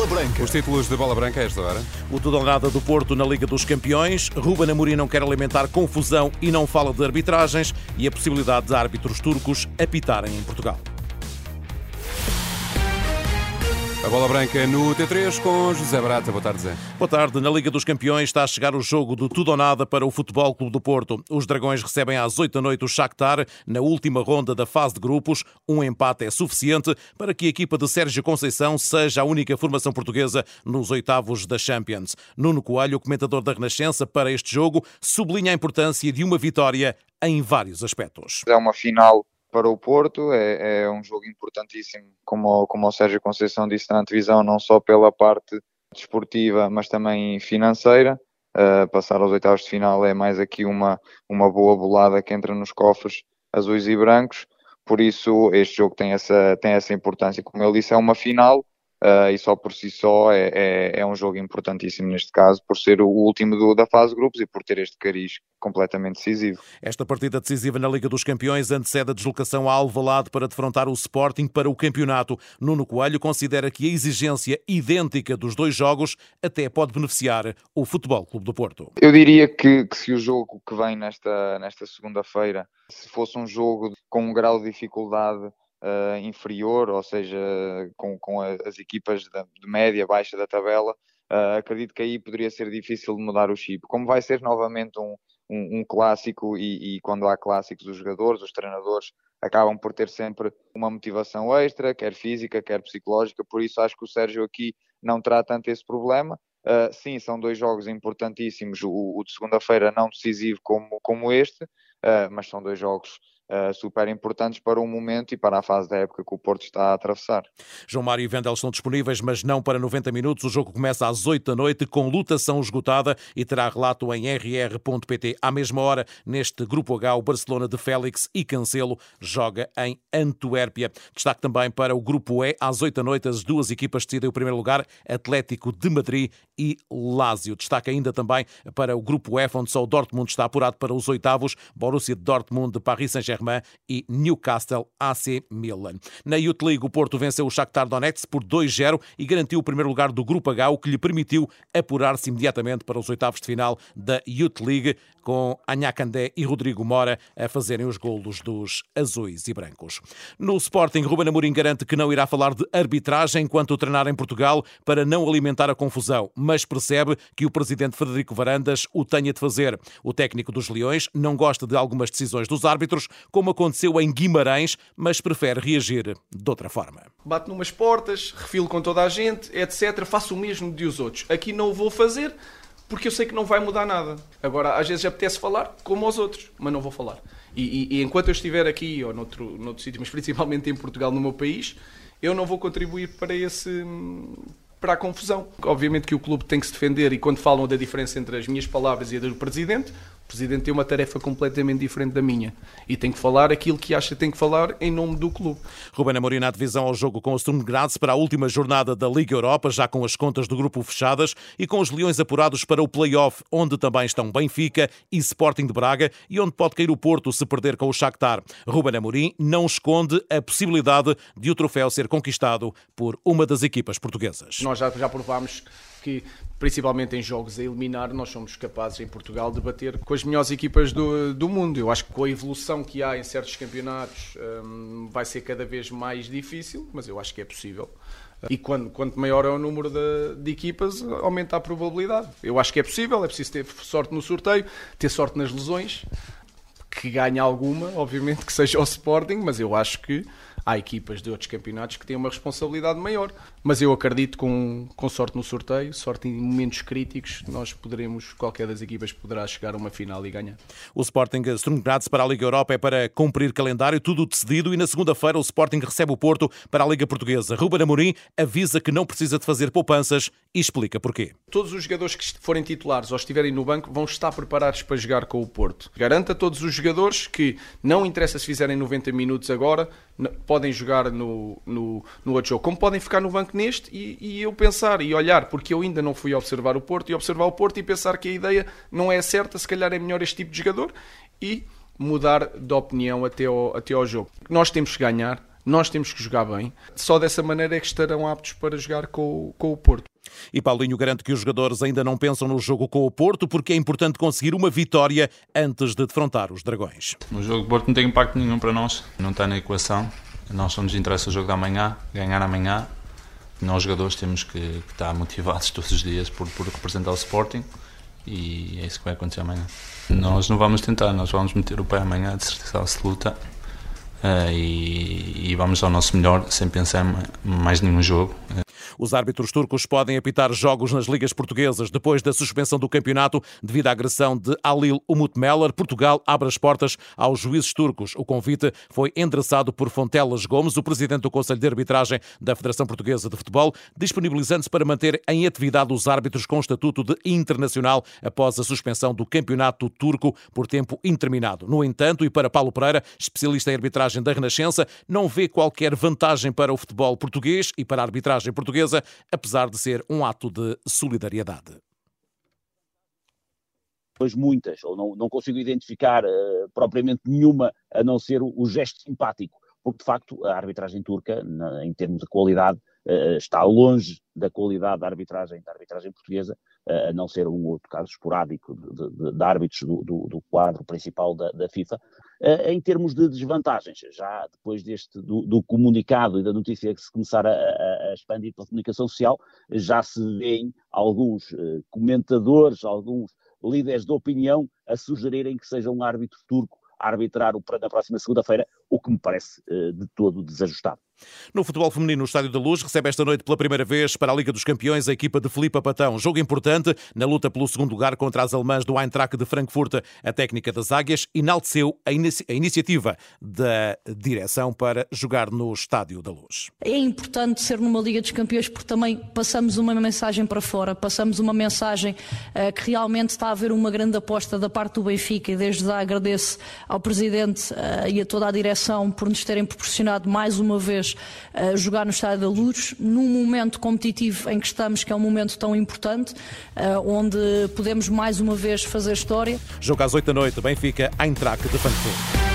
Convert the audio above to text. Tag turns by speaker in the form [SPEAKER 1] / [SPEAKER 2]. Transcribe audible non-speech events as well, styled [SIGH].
[SPEAKER 1] Bola Branca.
[SPEAKER 2] Os títulos de Bola Branca a esta hora.
[SPEAKER 3] O tudo ou nada do Porto na Liga dos Campeões. Ruben Amorim não quer alimentar confusão e não fala de arbitragens e a possibilidade de árbitros turcos apitarem em Portugal.
[SPEAKER 2] A Bola Branca no T3 com José Barata. Boa tarde, Zé.
[SPEAKER 3] Boa tarde. Na Liga dos Campeões está a chegar o jogo do tudo ou nada para o Futebol Clube do Porto. Os Dragões recebem às 8 da noite o Shakhtar na última ronda da fase de grupos. Um empate é suficiente para que a equipa de Sérgio Conceição seja a única formação portuguesa nos oitavos da Champions. Nuno Coelho, comentador da Renascença para este jogo, sublinha a importância de uma vitória em vários aspectos.
[SPEAKER 4] É uma final para o Porto. É, é um jogo importantíssimo, como, como o Sérgio Conceição disse na antevisão, não só pela parte desportiva, mas também financeira. Uh, passar aos oitavos de final é mais aqui uma, uma boa bolada que entra nos cofres azuis e brancos. Por isso, este jogo tem essa, tem essa importância. Como ele disse, é uma final Uh, e só por si só é, é, é, um jogo importantíssimo neste caso, por ser o último do, da fase de grupos e por ter este cariz completamente decisivo.
[SPEAKER 3] Esta partida decisiva na Liga dos Campeões antecede a deslocação a Alvalade para defrontar o Sporting para o campeonato. Nuno Coelho considera que a exigência idêntica dos dois jogos até pode beneficiar o Futebol Clube do Porto.
[SPEAKER 4] Eu diria que, que se o jogo que vem nesta, nesta segunda-feira, se fosse um jogo com um grau de dificuldade uh, inferior, ou seja, com, com as equipas de, de média, baixa da tabela, uh, acredito que aí poderia ser difícil de mudar o chip. Como vai ser novamente um, um, um clássico, e, e, quando há clássicos, os jogadores, os treinadores acabam por ter sempre uma motivação extra, quer física, quer psicológica, por isso acho que o Sérgio aqui não terá tanto esse problema. Uh, sim, são dois jogos importantíssimos, o, o de segunda-feira não decisivo como, como este, uh, mas são dois jogos uh, super importantes para o momento e para a fase da época que o Porto está a atravessar.
[SPEAKER 3] João Mário e Vendel estão disponíveis, mas não para 90 minutos. O jogo começa às 8 da noite, com lutação esgotada e terá relato em rr.pt. À mesma hora, neste Grupo H, o Barcelona de Félix e Cancelo joga em Antuérpia. Destaque também para o Grupo E, às 8 da noite, as duas equipas decidem o primeiro lugar, Atlético de Madrid e Lazio. Destaque ainda também para o Grupo F, onde só o Dortmund está apurado para os oitavos, Borussia Dortmund de Paris Saint-Germain Saint-Germain e Newcastle AC Milan. Na Youth League, o Porto venceu o Shakhtar Donetsk por 2-0 e garantiu o primeiro lugar do Grupo H, o que lhe permitiu apurar-se imediatamente para os oitavos de final da Youth League, com Anhacandé e Rodrigo Mora a fazerem os golos dos azuis e brancos. No Sporting, Ruben Amorim garante que não irá falar de arbitragem enquanto treinar em Portugal para não alimentar a confusão, mas percebe que o presidente Frederico Varandas o tenha de fazer. O técnico dos Leões não gosta de algumas decisões dos árbitros, como aconteceu em Guimarães, mas prefere reagir de outra forma.
[SPEAKER 5] Bate numas portas, refilo com toda a gente, etc. Faço o mesmo de os outros. Aqui não o vou fazer porque eu sei que não vai mudar nada. Agora, às vezes apetece falar como aos outros, mas não vou falar. E, e, e enquanto eu estiver aqui ou noutro, noutro sítio, [LAUGHS] mas principalmente em Portugal, no meu país, eu não vou contribuir para esse para a confusão. Obviamente que o clube tem que se defender e quando falam da diferença entre as minhas palavras e a do presidente, presidente tem uma tarefa completamente diferente da minha e tem que falar aquilo que acha que tem que falar em nome do clube.
[SPEAKER 3] Ruben Amorim na divisão ao jogo com o Sturm Graz para a última jornada da Liga Europa, já com as contas do grupo fechadas e com os leões apurados para o play-off, onde também estão Benfica e Sporting de Braga e onde pode cair o Porto se perder com o Shakhtar. Ruben Amorim não esconde a possibilidade de o troféu ser conquistado por uma das equipas portuguesas.
[SPEAKER 5] Nós já, já provámos que, principalmente em jogos a eliminar, nós somos capazes em Portugal de bater com as melhores equipas do, do mundo. Eu acho que com a evolução que há em certos campeonatos um, vai ser cada vez mais difícil, mas eu acho que é possível. E quando, quanto maior é o número de, de, equipas, aumenta a probabilidade. Eu acho que é possível, é preciso ter sorte no sorteio, ter sorte nas lesões, que ganhe alguma, obviamente, que seja o Sporting, mas eu acho que há equipas de outros campeonatos que têm uma responsabilidade maior. Mas eu acredito com, com sorte no sorteio, sorte em momentos críticos, nós poderemos, qualquer das equipas poderá chegar a uma final e ganhar.
[SPEAKER 3] O Sporting Sturm para a Liga Europa é para cumprir calendário, tudo decidido e na segunda-feira o Sporting recebe o Porto para a Liga Portuguesa. Ruben Amorim avisa que não precisa de fazer poupanças e explica porquê.
[SPEAKER 5] Todos os jogadores que forem titulares ou estiverem no banco vão estar preparados para jogar com o Porto. Garanta a todos os jogadores que não interessa se fizerem 90 minutos agora, podem jogar no, no, no outro jogo, como podem ficar no banco neste e, e, eu pensar e olhar, porque eu ainda não fui observar o Porto e observar o Porto e pensar que a ideia não é certa, se calhar é melhor este tipo de jogador e mudar de opinião até ao, até ao jogo. Nós temos que ganhar, nós temos que jogar bem. Só dessa maneira é que estarão aptos para jogar com, com o Porto.
[SPEAKER 3] E Paulinho garante que os jogadores ainda não pensam no jogo com o Porto porque é importante conseguir uma vitória antes de defrontar os Dragões.
[SPEAKER 1] O jogo do Porto não tem impacto nenhum para nós, não está na equação. Nós só nos interessa o jogo da manhã, ganhar amanhã. Nós jogadores temos que, que estar motivados [LAUGHS] todos os dias por, por representar o Sporting e é isso que vai acontecer amanhã. Nós não vamos tentar, nós vamos meter o pé amanhã de certeza absoluta uh, e, e, vamos ao nosso melhor sem pensar em mais nenhum jogo.
[SPEAKER 3] Os árbitros turcos podem apitar jogos nas ligas portuguesas depois da suspensão do campeonato devido à agressão de Alil Umutmeller. Portugal abre as portas aos juízes turcos. O convite foi endereçado por Fontelas Gomes, o presidente do Conselho de Arbitragem da Federação Portuguesa de Futebol, disponibilizando-se para manter em atividade os árbitros com estatuto de internacional após a suspensão do campeonato turco por tempo interminado. No entanto, e para Paulo Pereira, especialista em arbitragem da Renascença, não vê qualquer vantagem para o futebol português e para a arbitragem portuguesa portuguesa, apesar de ser um ato de solidariedade.
[SPEAKER 6] Pois muitas, ou não, não consigo identificar uh, propriamente nenhuma, a não ser o, o, gesto simpático, porque de facto a arbitragem turca, na, em termos de qualidade, uh, está longe da qualidade da arbitragem, da arbitragem portuguesa, a não ser um outro caso esporádico de, de, de árbitros do, do, do, quadro principal da, da FIFA, em termos de desvantagens, já depois deste do, do, comunicado e da notícia que se começar a, a, expandir pela comunicação social, já se vêem alguns uh, comentadores, alguns líderes de opinião a sugerirem que seja um árbitro turco a arbitrar na próxima segunda-feira, o que me parece uh, de todo desajustado.
[SPEAKER 3] No futebol feminino, o Estádio da Luz recebe esta noite pela primeira vez para a Liga dos Campeões a equipa de Filipe Patão. Jogo importante na luta pelo segundo lugar contra as alemãs do Eintracht de Frankfurt. A técnica das Águias enalteceu a, inici a iniciativa da direção para jogar no Estádio da Luz.
[SPEAKER 7] É importante ser numa Liga dos Campeões porque também passamos uma mensagem para fora, passamos uma mensagem uh, que realmente está a haver uma grande aposta da parte do Benfica e desde já agradeço ao Presidente uh, e a toda a por nos terem proporcionado mais uma vez uh, jogar no Estádio da Luz, num momento competitivo em que estamos, que é um momento tão importante, uh, onde podemos mais uma vez fazer história.
[SPEAKER 3] Jogo às 8 da noite, Benfica, Eintracht de Frankfurt.